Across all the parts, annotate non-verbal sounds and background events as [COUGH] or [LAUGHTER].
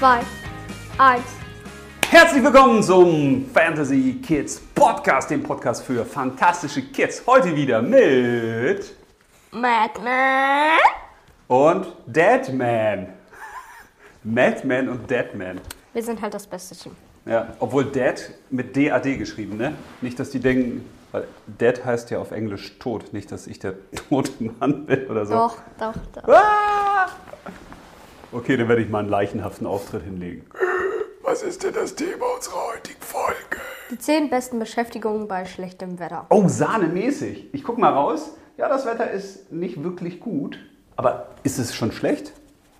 2, 1. Herzlich willkommen zum Fantasy Kids Podcast, dem Podcast für fantastische Kids. Heute wieder mit Madman. und Deadman. Madman und Deadman. Wir sind halt das beste Team. Ja, obwohl Dead mit D-A-D geschrieben, ne? Nicht, dass die denken, weil Dead heißt ja auf Englisch tot, nicht, dass ich der [LAUGHS] tote Mann bin oder so. Doch, doch, doch. Ah! Okay, dann werde ich mal einen leichenhaften Auftritt hinlegen. Was ist denn das Thema unserer heutigen Folge? Die 10 besten Beschäftigungen bei schlechtem Wetter. Oh, sahnemäßig. Ich guck mal raus. Ja, das Wetter ist nicht wirklich gut. Aber ist es schon schlecht?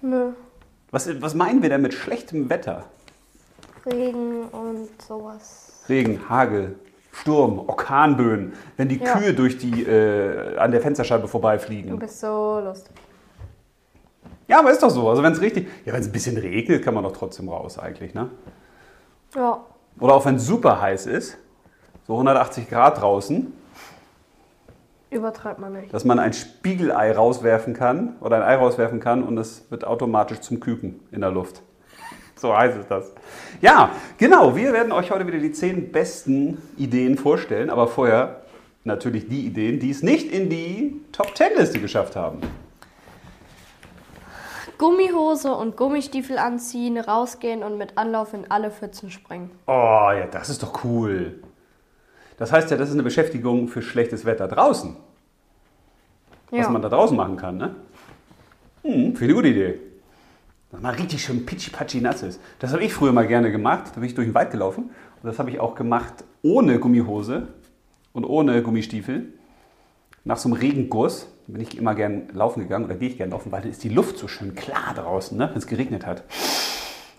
Nö. Was, was meinen wir denn mit schlechtem Wetter? Regen und sowas. Regen, Hagel, Sturm, Orkanböen, wenn die Ja. Kühe durch die, äh, an der Fensterscheibe Du vorbeifliegen. bist so lustig. Ja, aber ist doch so. Also wenn es richtig, ja, wenn es ein bisschen regnet, kann man doch trotzdem raus eigentlich, ne? Ja. Oder auch wenn es super heiß ist, so 180 Grad draußen, Übertreibt man nicht. dass man ein Spiegelei rauswerfen kann oder ein Ei rauswerfen kann und es wird automatisch zum Küken in der Luft. So heißt es das. Ja, genau. Wir werden euch heute wieder die zehn besten Ideen vorstellen, aber vorher natürlich die Ideen, die es nicht in die Top 10 Liste geschafft haben. Gummihose und Gummistiefel anziehen, rausgehen und mit Anlauf in alle Pfützen springen. Oh, ja, das ist doch cool. Das heißt ja, das ist eine Beschäftigung für schlechtes Wetter draußen. Was Ja. man da draußen machen kann, ne? Hm, finde ich eine gute Idee. Dass man richtig schön pitchi-patschi nass ist. Das habe ich früher mal gerne gemacht. Da bin ich durch den Wald gelaufen. Und das habe ich auch gemacht ohne Gummihose und ohne Gummistiefel. Nach so einem Regenguss bin ich immer gern laufen gegangen oder gehe ich gern laufen, weil dann ist die Luft so schön klar draußen, ne? wenn es geregnet hat.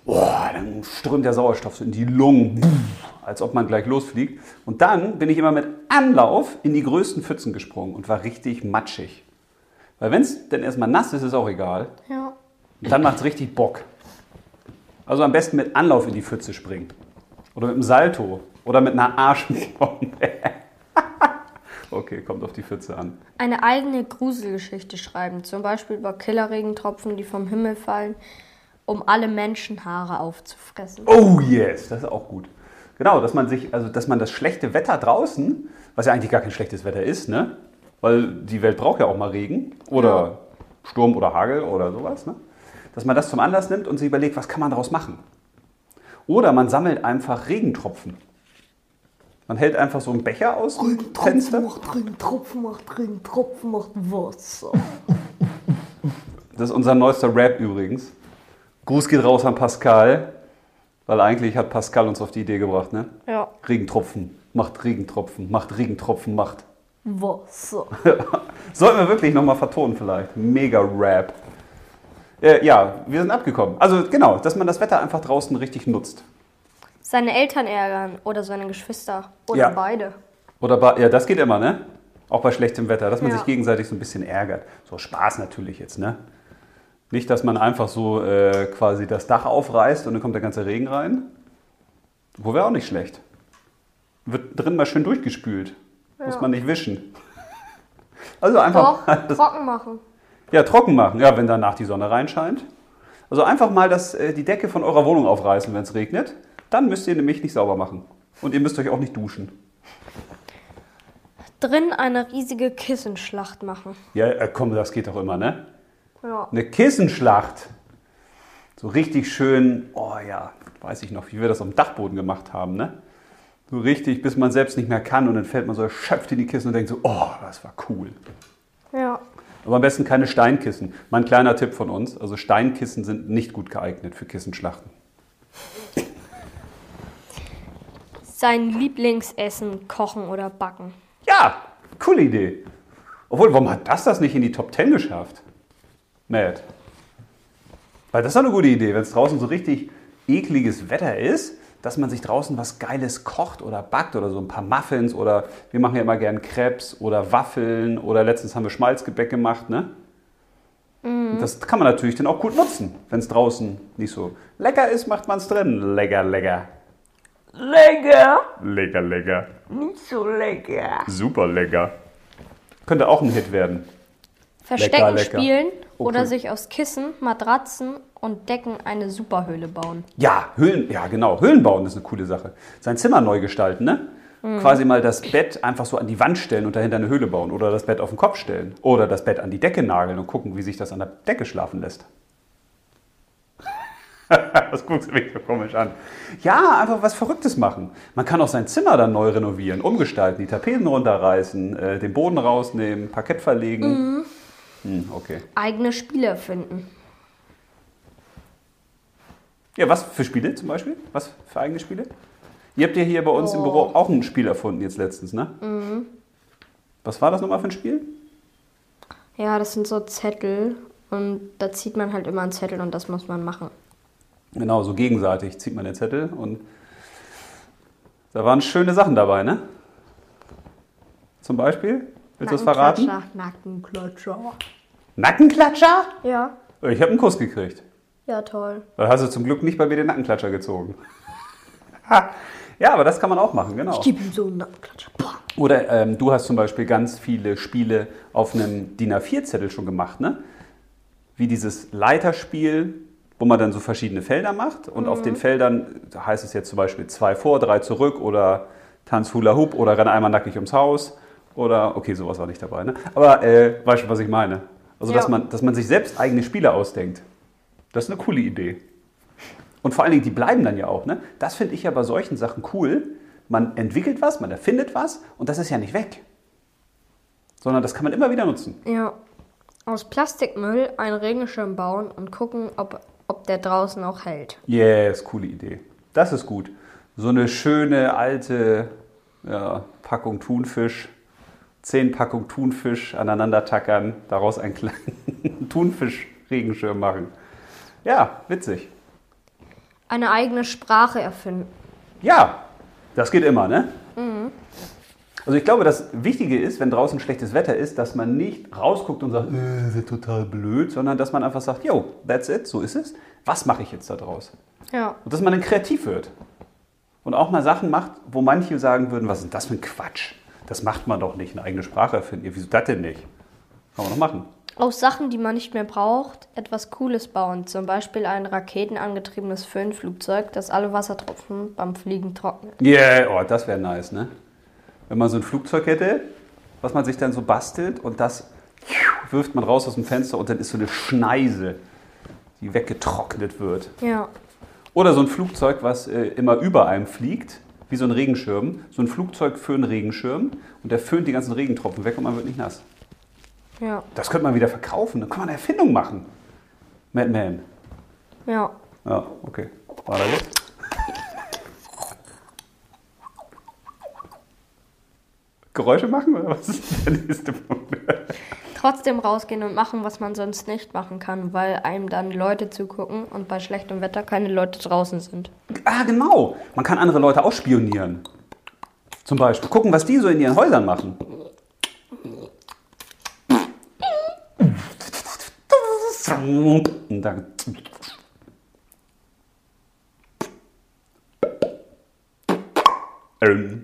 Boah, dann strömt der Sauerstoff so in die Lungen, als ob man gleich losfliegt. Und dann bin ich immer mit Anlauf in die größten Pfützen gesprungen und war richtig matschig. Weil wenn es denn erstmal nass ist, ist auch egal. Ja. Und dann macht es richtig Bock. Also am besten mit Anlauf in die Pfütze springen. Oder mit einem Salto. Oder mit einer Arschbombe. Okay, kommt auf die Pfütze an. Eine eigene Gruselgeschichte schreiben, zum Beispiel über Killerregentropfen, die vom Himmel fallen, um alle Menschenhaare aufzufressen. Oh yes, das ist auch gut. Genau, dass man sich, also dass man das schlechte Wetter draußen, was ja eigentlich gar kein schlechtes Wetter ist, ne? Weil die Welt braucht ja auch mal Regen oder Sturm oder Hagel oder sowas, ne? Dass man das zum Anlass nimmt und sich überlegt, was kann man daraus machen? Oder man sammelt einfach Regentropfen. Man hält einfach so einen Becher aus dem Fenster. macht Regentropfen, macht Regentropfen, macht Wasser. Das ist unser neuester Rap übrigens. Gruß geht raus an Pascal, weil eigentlich hat Pascal uns auf die Idee gebracht, ne? Ja, Regentropfen, macht Regentropfen, macht Regentropfen, macht. Wasser. [LAUGHS] Sollten wir wirklich nochmal vertonen vielleicht. Mega Rap. Äh, ja, wir sind abgekommen. Also genau, dass man das Wetter einfach draußen richtig nutzt. Seine Eltern ärgern oder seine Geschwister oder Ja. beide. Oder bei, ja, das geht immer, ne? Auch bei schlechtem Wetter, dass man Ja. sich gegenseitig so ein bisschen ärgert. So Spaß natürlich jetzt, ne? Nicht, dass man einfach so äh, quasi das Dach aufreißt und dann kommt der ganze Regen rein. Wo wäre auch nicht schlecht. Wird drin mal schön durchgespült. Muss Ja. man nicht wischen. [LAUGHS] Also einfach Doch, trocken machen. ja, trocken machen, ja, wenn danach die Sonne reinscheint. Also einfach mal das, äh, die Decke von eurer Wohnung aufreißen, wenn es regnet. Dann müsst ihr nämlich nicht sauber machen. Und ihr müsst euch auch nicht duschen. Drin eine riesige Kissenschlacht machen. Ja, äh, komm, das geht doch immer, ne? Ja. Eine Kissenschlacht. So richtig schön, oh ja, weiß ich noch, wie wir das am Dachboden gemacht haben, ne? So richtig, bis man selbst nicht mehr kann und dann fällt man so erschöpft in die Kissen und denkt so, oh, das war cool. Ja. Aber am besten keine Steinkissen. Mein kleiner Tipp von uns, also Steinkissen sind nicht gut geeignet für Kissenschlachten. Sein Lieblingsessen kochen oder backen. Ja, coole Idee. Obwohl, warum hat das das nicht in die Top 10 geschafft? Matt. Weil das ist doch eine gute Idee, wenn es draußen so richtig ekliges Wetter ist, dass man sich draußen was Geiles kocht oder backt oder so ein paar Muffins oder wir machen ja immer gern Crepes oder Waffeln oder letztens haben wir Schmalzgebäck gemacht, ne? Und Das kann man natürlich dann auch gut nutzen, wenn es draußen nicht so lecker ist, macht man es drin. Lecker, lecker. Lecker. Lecker, lecker. Nicht so lecker. Super lecker. Könnte auch ein Hit werden. Verstecken lecker. spielen Oh, oder sich aus Kissen, Matratzen und Decken eine Superhöhle bauen. Ja, Höhlen, ja genau, Höhlen bauen ist eine coole Sache. Sein Zimmer neu gestalten, ne? Quasi mal das Bett einfach so an die Wand stellen und dahinter eine Höhle bauen. Oder das Bett auf den Kopf stellen. Oder das Bett an die Decke nageln und gucken, wie sich das an der Decke schlafen lässt. [LAUGHS] Das guckt sich so komisch an. Ja, einfach was Verrücktes machen. Man kann auch sein Zimmer dann neu renovieren, umgestalten, die Tapeten runterreißen, äh, den Boden rausnehmen, Parkett verlegen. Hm, okay. Eigene Spiele erfinden. Ja, was für Spiele zum Beispiel? Was für eigene Spiele? Ihr habt ja hier bei uns im Büro auch ein Spiel erfunden jetzt letztens, ne? Was war das nochmal für ein Spiel? Ja, das sind so Zettel und da zieht man halt immer einen Zettel und das muss man machen. Genau, so gegenseitig zieht man den Zettel und da waren schöne Sachen dabei, ne? Zum Beispiel? Willst du das verraten? Nackenklatscher. Nackenklatscher? Ja. Ich habe einen Kuss gekriegt. Ja, toll. Da hast du zum Glück nicht bei mir den Nackenklatscher gezogen. [LAUGHS] Ja, aber das kann man auch machen, genau. Gib ihm so einen Nackenklatscher. Boah. Oder ähm, du hast zum Beispiel ganz viele Spiele auf einem DIN A4-Zettel schon gemacht, ne? Wie dieses Leiterspiel, wo man dann so verschiedene Felder macht und auf den Feldern heißt es jetzt zum Beispiel zwei vor, drei zurück oder Tanz Hula Hoop oder renne einmal nackig ums Haus oder, okay, sowas war nicht dabei, ne? Aber äh, weißt du, was ich meine? Also, dass, Ja. man, dass man sich selbst eigene Spiele ausdenkt. Das ist eine coole Idee. Und vor allen Dingen, die bleiben dann ja auch. Ne? Das finde ich ja bei solchen Sachen cool. Man entwickelt was, man erfindet was und das ist ja nicht weg. Sondern das kann man immer wieder nutzen. Ja. Aus Plastikmüll einen Regenschirm bauen und gucken, ob, ob der draußen auch hält. Yes, coole Idee. Das ist gut. So eine schöne alte ja, Packung Thunfisch, zehn Packungen Thunfisch aneinander tackern, daraus einen kleinen [LAUGHS] Thunfisch-Regenschirm machen. Ja, witzig. Eine eigene Sprache erfinden. Ja, das geht immer, ne? Also ich glaube, das Wichtige ist, wenn draußen schlechtes Wetter ist, dass man nicht rausguckt und sagt, äh, das ist total blöd, sondern dass man einfach sagt, yo, that's it, so ist es. Was mache ich jetzt da draus? Ja. Und dass man dann kreativ wird. Und auch mal Sachen macht, wo manche sagen würden, was ist denn das für ein Quatsch? Das macht man doch nicht, eine eigene Sprache erfinden. Ja, wieso das denn nicht? Kann man doch machen. Aus Sachen, die man nicht mehr braucht, etwas Cooles bauen. Zum Beispiel ein raketenangetriebenes Föhnflugzeug, das alle Wassertropfen beim Fliegen trocknet. Yeah, oh, das wäre nice, ne? Wenn man so ein Flugzeug hätte, was man sich dann so bastelt und das wirft man raus aus dem Fenster und dann ist so eine Schneise, die weggetrocknet wird. Ja. Oder so ein Flugzeug, was äh, immer über einem fliegt, wie so ein Regenschirm. So ein Flugzeug für einen Regenschirm und der föhnt die ganzen Regentropfen weg und man wird nicht nass. Ja. Das könnte man wieder verkaufen, dann kann man eine Erfindung machen. Madman. Ja. Ja, okay. War da jetzt? Geräusche machen oder was ist der nächste Punkt? Trotzdem rausgehen und machen, was man sonst nicht machen kann, weil einem dann Leute zugucken und bei schlechtem Wetter keine Leute draußen sind. Ah, genau. Man kann andere Leute ausspionieren. Zum Beispiel gucken, was die so in ihren Häusern machen. Und dann ähm.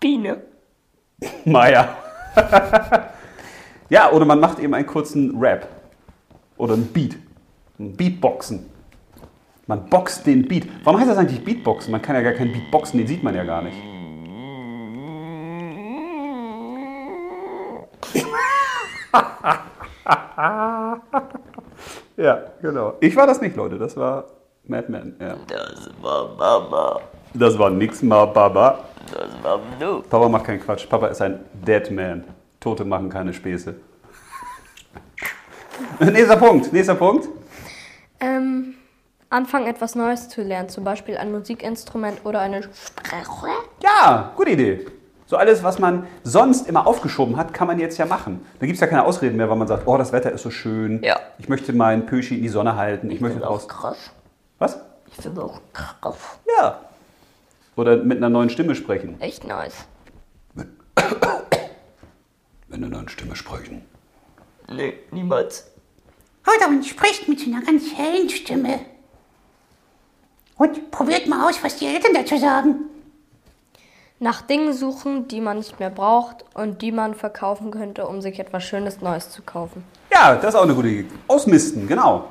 Biene. Maya. ja, oder man macht eben einen kurzen Rap. Oder einen Beat. Ein Beatboxen. Man boxt den Beat. Warum heißt das eigentlich Beatboxen? Man kann ja gar keinen Beat boxen, den sieht man ja gar nicht. [LAUGHS] ja, genau. Ich war das nicht, Leute. Das war Madman. Ja. Das war Mama. Das war nix mal, Baba. Das war du. Papa macht keinen Quatsch. Papa ist ein Dead Man. Tote machen keine Späße. [LAUGHS] nächster Punkt. Nächster Punkt. Ähm, anfangen etwas Neues zu lernen, zum Beispiel ein Musikinstrument oder eine Sprache. Ja, gute Idee. So alles, was man sonst immer aufgeschoben hat, kann man jetzt ja machen. Da gibt es ja keine Ausreden mehr, weil man sagt, oh, das Wetter ist so schön. Ja. Ich möchte meinen Pöschi in die Sonne halten. Ich, möchte finde auch krass. Was? Ich finde auch krass. Ja. Oder mit einer neuen Stimme sprechen. Echt nice. Mit einer neuen Stimme sprechen. Nee, niemals. Oder man spricht mit so einer ganz hellen Stimme. Und probiert mal aus, was die Eltern dazu sagen. Nach Dingen suchen, die man nicht mehr braucht und die man verkaufen könnte, um sich etwas Schönes Neues zu kaufen. Ja, das ist auch eine gute Idee. Ausmisten, genau.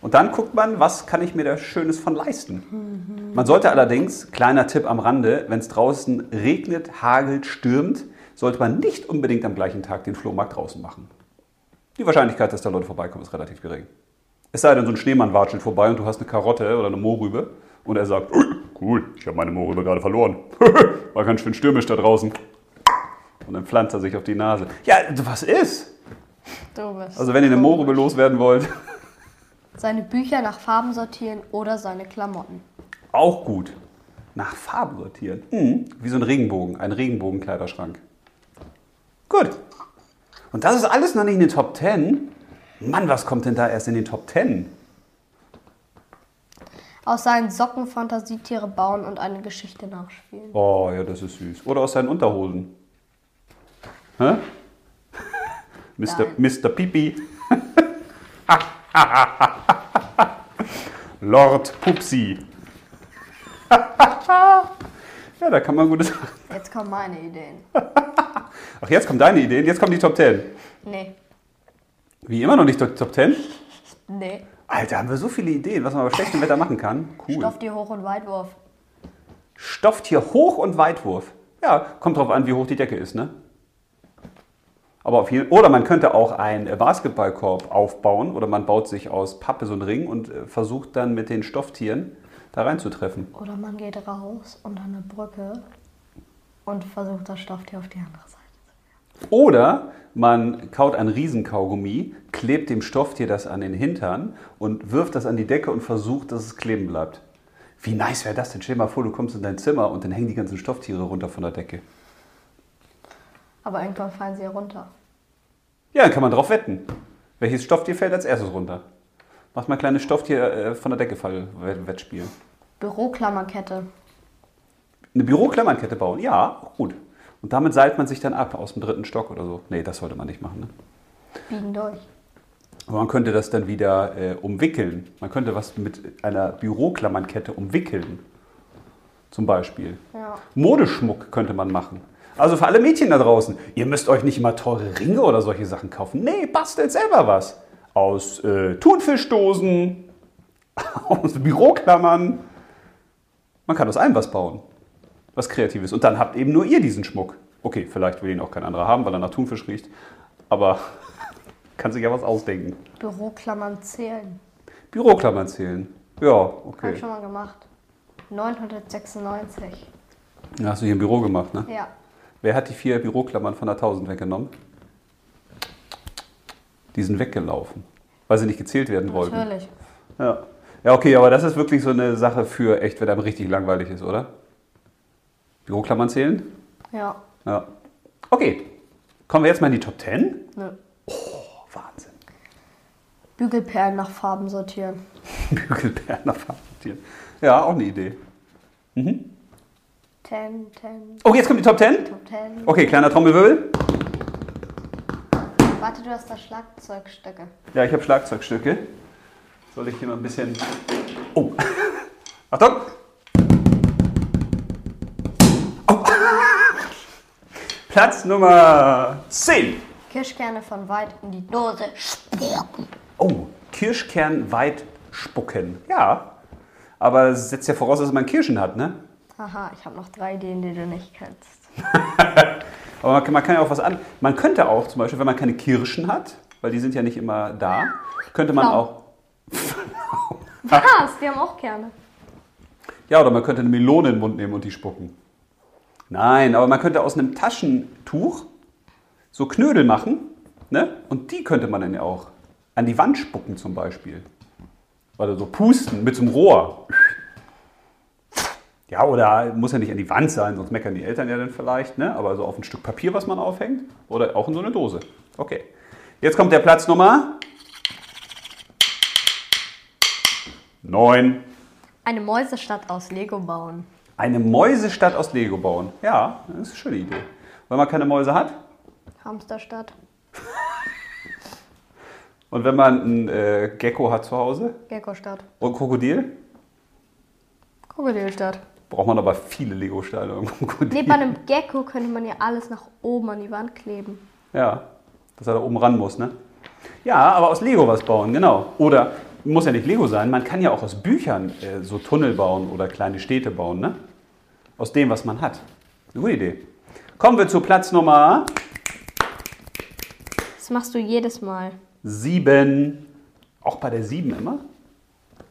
Und dann guckt man, was kann ich mir da Schönes von leisten. Man sollte allerdings, kleiner Tipp am Rande, wenn es draußen regnet, hagelt, stürmt, sollte man nicht unbedingt am gleichen Tag den Flohmarkt draußen machen. Die Wahrscheinlichkeit, dass da Leute vorbeikommen, ist relativ gering. Es sei denn, so ein Schneemann watschelt vorbei und du hast eine Karotte oder eine Mohrrübe und er sagt, "Ui, cool, ich habe meine Mohrrübe gerade verloren. [LAUGHS] War ganz schön stürmisch da draußen. Und dann pflanzt er sich auf die Nase. Ja, was ist? Du bist Also wenn ihr eine Mohrrübe loswerden wollt, Seine Bücher nach Farben sortieren oder seine Klamotten. auch gut. Nach Farben sortieren. Mhm. Wie so ein Regenbogen, ein Regenbogenkleiderschrank. Gut. Und das ist alles noch nicht in den Top 10. Mann, was kommt denn da erst in den Top 10? Aus seinen Socken Fantasietiere bauen und eine Geschichte nachspielen. Oh, ja, das ist süß. Oder aus seinen Unterhosen. Hä? [LAUGHS] Mr. Mr. Pipi. [LAUGHS] Lord Pupsi. [LAUGHS] ja, da kann man gutes. Jetzt kommen meine Ideen. Ach, jetzt kommen deine Ideen. Jetzt kommen die Top 10. Nee, Wie immer noch nicht Top 10? nee. Alter, haben wir so viele Ideen, was man bei schlechtem Wetter machen kann. Cool. Stofftier hoch und Weitwurf. Stofftier Hoch- und Weitwurf. Ja, kommt drauf an, wie hoch die Decke ist, ne? Aber auf jeden Oder man könnte auch einen Basketballkorb aufbauen oder man baut sich aus Pappe so einen Ring und äh, versucht dann mit den Stofftieren da reinzutreffen. Oder man geht raus unter eine Brücke und versucht das Stofftier auf die andere Seite. Oder man kaut ein Riesenkaugummi, klebt dem Stofftier das an den Hintern und wirft das an die Decke und versucht, dass es kleben bleibt. Wie nice wäre das denn? Stell dir mal vor, du kommst in dein Zimmer und dann hängen die ganzen Stofftiere runter von der Decke. Aber irgendwann fallen sie runter. Ja, dann kann man drauf wetten. Welches Stofftier fällt als erstes runter? Macht mal ein kleines Stofftier äh, von der Decke fall Wett- Wettspiel. Büroklammerkette. Eine Büroklammernkette bauen, ja, gut. Und damit seilt man sich dann ab aus dem dritten Stock oder so. Nee, das sollte man nicht machen. Ne? Biegen durch. Aber man könnte das dann wieder äh, umwickeln. Man könnte was mit einer Büroklammernkette umwickeln. Zum Beispiel. Ja. Modeschmuck könnte man machen. Also für alle Mädchen da draußen, ihr müsst euch nicht immer teure Ringe oder solche Sachen kaufen. Nee, bastelt selber was. Aus äh, Thunfischdosen, [LAUGHS] aus Büroklammern. Man kann aus allem was bauen. Was Kreatives. Und dann habt eben nur ihr diesen Schmuck. Okay, vielleicht will ihn auch kein anderer haben, weil er nach Thunfisch riecht. Aber [LAUGHS] kann sich ja was ausdenken. Büroklammern zählen. Büroklammern zählen. Ja, Hab ich okay. schon mal gemacht. 996. Hast du hier im Büro gemacht, ne? Ja. Wer hat die vier Büroklammern von der 1000 weggenommen? Die sind weggelaufen, weil sie nicht gezählt werden wollten. Natürlich. Ja. ja, okay, aber das ist wirklich so eine Sache für echt, wenn einem richtig langweilig ist, oder? Büroklammern zählen? Ja. Ja. Okay, kommen wir jetzt mal in die Top 10? Nö. Oh, Wahnsinn. Bügelperlen nach Farben sortieren. [LAUGHS] Bügelperlen nach Farben sortieren. Ja, auch eine Idee. 10, 10, Oh, jetzt kommt die Top 10? Top 10. Okay, kleiner Trommelwirbel. Warte, du hast da Schlagzeugstücke. Ja, ich habe Schlagzeugstücke. Soll ich hier mal ein bisschen. Oh! [LAUGHS] Achtung! Platz Nummer 10. Kirschkerne von weit in die Dose. Oh, Kirschkern weit spucken. Ja. Aber es setzt ja voraus, dass man Kirschen hat, ne? Haha, ich habe noch drei Ideen, die du nicht kennst. [LAUGHS] Aber man kann, man kann ja auch was an. Man könnte auch zum Beispiel, wenn man keine Kirschen hat, weil die sind ja nicht immer da, könnte man Pflaumen. auch. [LAUGHS] Was? Die haben auch Kerne. Ja, oder man könnte eine Melone in den Mund nehmen und die spucken. Nein, aber man könnte aus einem Taschentuch so Knödel machen, ne? Und die könnte man dann ja auch an die Wand spucken zum Beispiel. Oder so pusten mit so einem Rohr. Ja, oder muss ja nicht an die Wand sein, sonst meckern die Eltern ja dann vielleicht, ne? Aber so auf ein Stück Papier, was man aufhängt. Oder auch in so eine Dose. Okay. Jetzt kommt der Platz Nummer 9. Eine Mäusestadt aus Lego bauen. Eine Mäusestadt aus Lego bauen. Ja, das ist eine schöne Idee. Wenn man keine Mäuse hat Hamsterstadt. [LAUGHS] und wenn man einen äh, Gecko hat zu Hause Geckostadt. und ein Krokodil. Krokodilstadt. braucht man aber viele Lego-Steine. um gut Nee, bei einem Gecko könnte man ja alles nach oben an die Wand kleben. Ja, dass er da oben ran muss, ne? Ja, aber aus Lego was bauen, genau. Oder muss ja nicht Lego sein, man kann ja auch aus Büchern äh, so Tunnel bauen oder kleine Städte bauen, ne? Aus dem, was man hat. Eine gute Idee. Kommen wir zu Platz Nummer Das machst du jedes Mal. 7. Auch bei der 7 immer?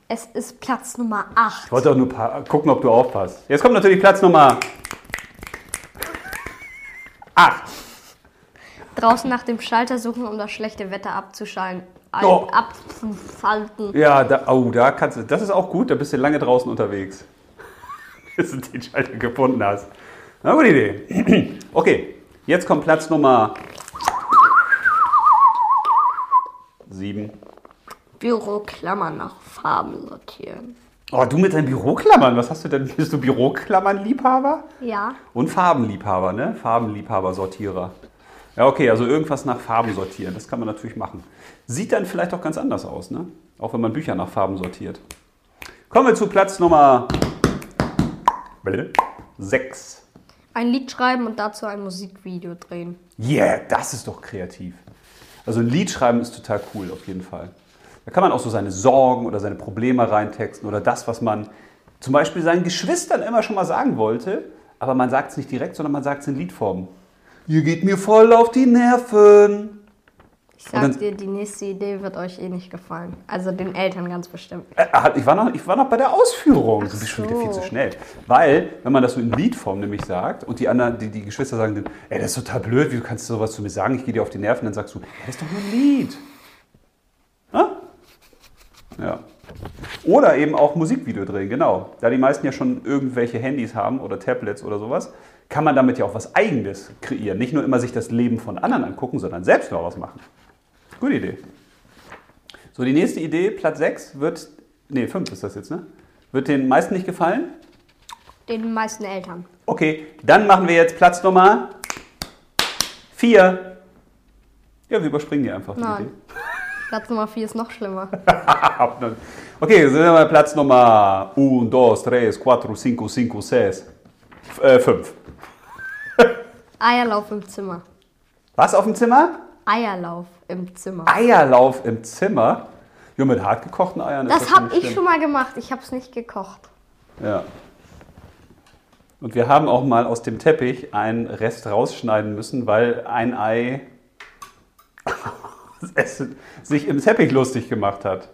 Es ist Platz Nummer 8. Ich wollte auch nur gucken, ob du aufpasst. Jetzt kommt natürlich Platz Nummer 8. Draußen nach dem Schalter suchen, um das schlechte Wetter abzuschalten. Oh. Abzuschalten. Ja, da, oh, da kannst du. Das ist auch gut, da bist du lange draußen unterwegs. Bis du den Schalter gefunden hast. Na, gute Idee. Okay, jetzt kommt Platz Nummer 7. Büroklammern nach Farben sortieren. Oh, du mit deinen Büroklammern, was hast du denn? Bist du Büroklammern-Liebhaber? Ja. Und Farbenliebhaber, ne? Farbenliebhaber-Sortierer. Ja, okay, also irgendwas nach Farben sortieren, das kann man natürlich machen. Sieht dann vielleicht auch ganz anders aus, ne? Auch wenn man Bücher nach Farben sortiert. Kommen wir zu Platz Nummer 6. Ein Lied schreiben und dazu ein Musikvideo drehen. Yeah, das ist doch kreativ. Also ein Lied schreiben ist total cool, auf jeden Fall. Da kann man auch so seine Sorgen oder seine Probleme reintexten oder das, was man zum Beispiel seinen Geschwistern immer schon mal sagen wollte, aber man sagt es nicht direkt, sondern man sagt es in Liedform. Ihr geht mir voll auf die Nerven. Ich sag dann- dir, die nächste Idee wird euch eh nicht gefallen. Also den Eltern ganz bestimmt. Äh, halt, Ich war, noch, ich war noch bei der Ausführung. Ach du bist schon wieder viel so. zu schnell. Weil, wenn man das so in Liedform nämlich sagt und die anderen, die, die Geschwister sagen dann, ey, das ist total blöd, wie kannst du sowas zu mir sagen? Ich gehe dir auf die Nerven. Dann sagst du, das ist doch nur ein Lied. Na? Ja. Oder eben auch Musikvideo drehen, genau. Da die meisten ja schon irgendwelche Handys haben oder Tablets oder sowas, kann man damit ja auch was Eigenes kreieren. Nicht nur immer sich das Leben von anderen angucken, sondern selbst mal was machen. Gute Idee. So, die nächste Idee, Platz 6, wird, nee, 5 ist das jetzt, ne? Wird den meisten nicht gefallen? Den meisten Eltern. Okay, dann machen wir jetzt Platz Nummer 4. Ja, wir überspringen die einfach. Die Nein. Idee. [LAUGHS] Platz Nummer 4 ist noch schlimmer. [LAUGHS] Okay, sind wir bei Platz Nummer 1, 2, 3, 4, 5, 5, 6. 5. Eierlauf im Zimmer. Was auf dem Zimmer? Eierlauf im Zimmer. Eierlauf im Zimmer. Ja, mit hart gekochten Eiern Das das habe ich schlimm. schon mal gemacht. Ich habe es nicht gekocht. Ja. Und wir haben auch mal aus dem Teppich einen Rest rausschneiden müssen, weil ein Ei [LAUGHS] sich im Teppich lustig gemacht hat.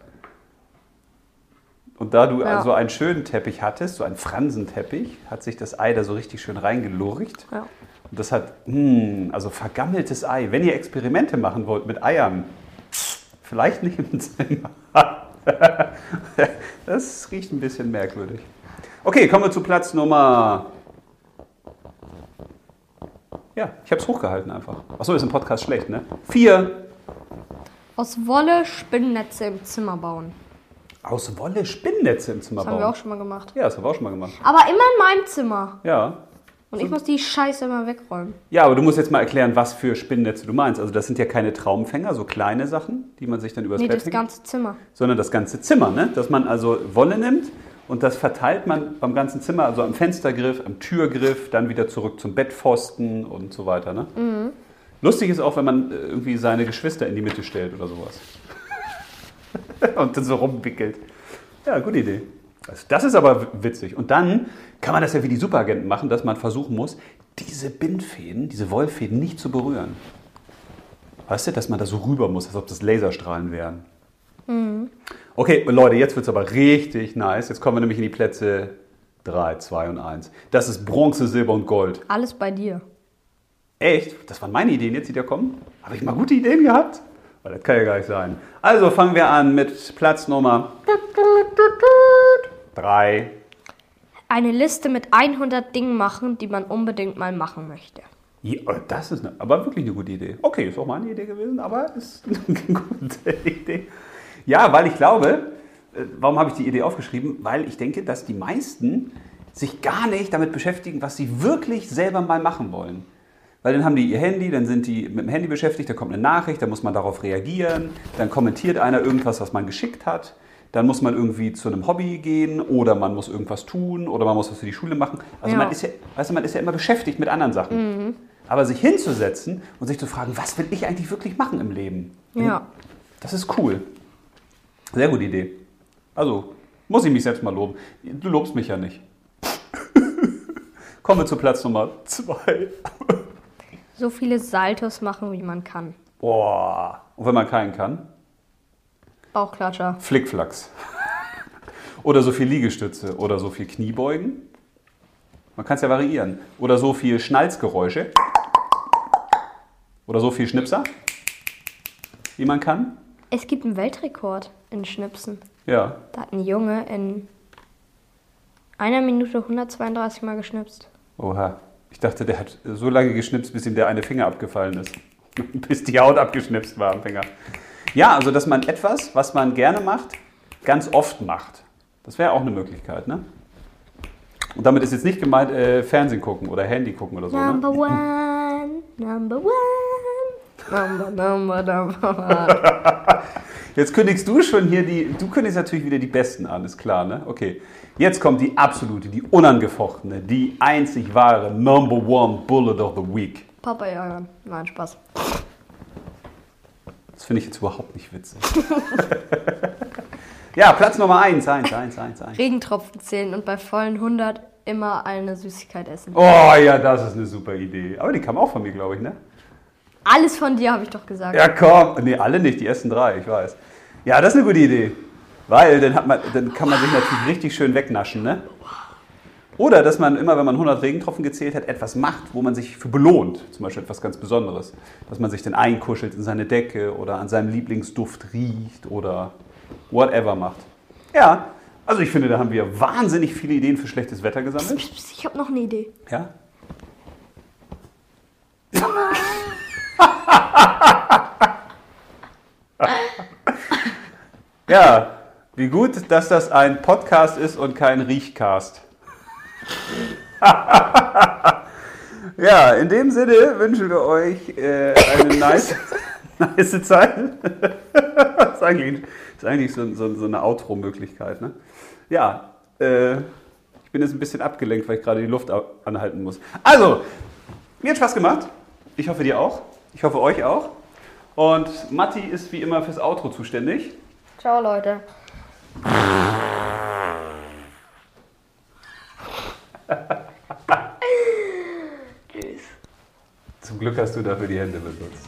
Und da du Ja. also einen schönen Teppich hattest, so einen Fransenteppich, hat sich das Ei da so richtig schön reingelurcht. Ja. Und das hat, hm, also vergammeltes Ei. Wenn ihr Experimente machen wollt mit Eiern, vielleicht nicht im [LAUGHS] Zimmer. Das riecht ein bisschen merkwürdig. Okay, kommen wir zu Platz Nummer. Ja, ich habe es hochgehalten einfach. Achso, ist im Podcast schlecht, ne? Vier. Aus Wolle Spinnennetze im Zimmer bauen. Aus Wolle Spinnnetze im Zimmer Das haben wir auch bauen. schon mal gemacht. Ja, das haben wir auch schon mal gemacht. Aber immer in meinem Zimmer. Ja. Und ich muss die Scheiße immer wegräumen. Ja, aber du musst jetzt mal erklären, was für Spinnnetze du meinst. Also das sind ja keine Traumfänger, so kleine Sachen, die man sich dann übers Nee, Bett das hängt, ganze Zimmer. sondern das ganze Zimmer, ne? Dass man also Wolle nimmt und das verteilt man beim ganzen Zimmer, also am Fenstergriff, am Türgriff, dann wieder zurück zum Bettpfosten und so weiter, ne? Lustig ist auch, wenn man äh, irgendwie seine Geschwister in die Mitte stellt oder sowas. [LAUGHS] und dann so rumwickelt. Ja, gute Idee. Also das ist aber witzig. Und dann kann man das ja wie die Superagenten machen, dass man versuchen muss, diese Bindfäden, diese Wollfäden nicht zu berühren. Weißt du, dass man da so rüber muss, als ob das Laserstrahlen wären. Okay, Leute, jetzt wird es aber richtig nice. Jetzt kommen wir nämlich in die Plätze 3, 2 und 1. Das ist Bronze, Silber und Gold. Alles bei dir. Echt? Das waren meine Ideen jetzt, die da kommen? Habe ich mal gute Ideen gehabt? Weil das kann ja gar nicht sein. Also fangen wir an mit Platz Nummer 3. Eine Liste mit 100 Dingen machen, die man unbedingt mal machen möchte. Ja, das ist eine, aber wirklich eine gute Idee. Okay, ist auch meine Idee gewesen, aber ist [LAUGHS] eine gute Idee. Ja, weil ich glaube, äh, warum habe ich die Idee aufgeschrieben? Weil ich denke, dass die meisten sich gar nicht damit beschäftigen, was sie wirklich selber mal machen wollen. Weil dann haben die ihr Handy, dann sind die mit dem Handy beschäftigt, da kommt eine Nachricht, dann muss man darauf reagieren, dann kommentiert einer irgendwas, was man geschickt hat, dann muss man irgendwie zu einem Hobby gehen oder man muss irgendwas tun oder man muss was für die Schule machen. Also Ja. man ist ja, weißt du, man ist ja immer beschäftigt mit anderen Sachen. Aber sich hinzusetzen und sich zu fragen, was will ich eigentlich wirklich machen im Leben? Ja. Das ist cool. Sehr gute Idee. Also, muss ich mich selbst mal loben. Du lobst mich ja nicht. [LAUGHS] Kommen wir zu Platz Nummer zwei. So viele Saltos machen, wie man kann. Boah. Und wenn man keinen kann, Bauchklatscher. Flickflacks. Oder so viel Liegestütze oder so viel Kniebeugen. Man kann es ja variieren. Oder so viel Schnalzgeräusche. Oder so viel Schnipser, wie man kann. Es gibt einen Weltrekord in Schnipsen. Ja. Da hat ein Junge in einer Minute 132 Mal geschnipst. Oha. Ich dachte, der hat so lange geschnipst, bis ihm der eine Finger abgefallen ist. [LAUGHS] bis die Haut abgeschnipst war am Finger. Ja, also dass man etwas, was man gerne macht, ganz oft macht. Das wäre auch eine Möglichkeit, ne? Und damit ist jetzt nicht gemeint, äh, Fernsehen gucken oder Handy gucken oder so, ne? Number one, number one, number, number, number one. [LAUGHS] Jetzt kündigst du schon hier die, du kündigst natürlich wieder die Besten an, ist klar, ne? Okay. Jetzt kommt die absolute, die unangefochtene, die einzig wahre Number One Bullet of the Week. Papa jagen. Nein, Spaß. Das finde ich jetzt überhaupt nicht witzig. [LAUGHS] ja, Platz Nummer 1, 1, 1, 1, 1. Regentropfen zählen und bei vollen 100 immer eine Süßigkeit essen. Oh ja, das ist eine super Idee. Aber die kam auch von mir, glaube ich, ne? Alles von dir, habe ich doch gesagt. Ja, komm. Nee, alle nicht, die ersten drei, ich weiß. Ja, das ist eine gute Idee. Weil dann, hat man, dann kann man sich natürlich richtig schön wegnaschen, ne? Oder dass man immer, wenn man 100 Regentropfen gezählt hat, etwas macht, wo man sich für belohnt. Zum Beispiel etwas ganz Besonderes. Dass man sich dann einkuschelt in seine Decke oder an seinem Lieblingsduft riecht oder whatever macht. Ja, also ich finde, da haben wir wahnsinnig viele Ideen für schlechtes Wetter gesammelt. Ich habe noch eine Idee. Ja? [LAUGHS] ja, wie gut, dass das ein Podcast ist und kein Riechcast. [LAUGHS] ja, in dem Sinne wünschen wir euch äh, eine nice, [LAUGHS] nice Zeit. [LAUGHS] das ist eigentlich, ist eigentlich so, so, so eine Outro-Möglichkeit. Ne? Ja, äh, ich bin jetzt ein bisschen abgelenkt, weil ich gerade die Luft anhalten muss. Also, mir hat Spaß gemacht. Ich hoffe, dir auch. Ich hoffe, euch auch. Und Matti ist wie immer fürs Outro zuständig. Ciao, Leute. Zum Glück hast du dafür die Hände benutzt.